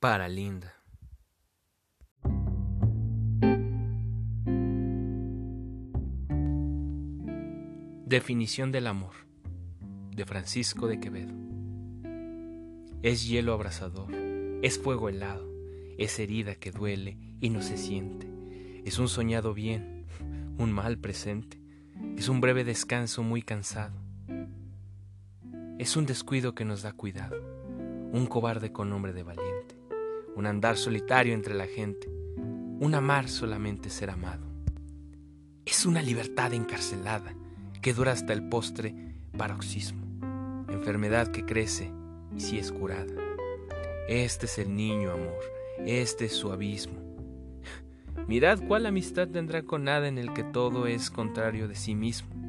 para Linda. Definición del amor de Francisco de Quevedo. Es hielo abrasador, es fuego helado, es herida que duele y no se siente, es un soñado bien, un mal presente, es un breve descanso muy cansado, es un descuido que nos da cuidado, un cobarde con nombre de valiente, un andar solitario entre la gente, un amar solamente ser amado. Es una libertad encarcelada que dura hasta el postre paroxismo, enfermedad que crece y si es curada. Este es el niño amor, este es su abismo. Mirad cuál amistad tendrá con nada en el que todo es contrario de sí mismo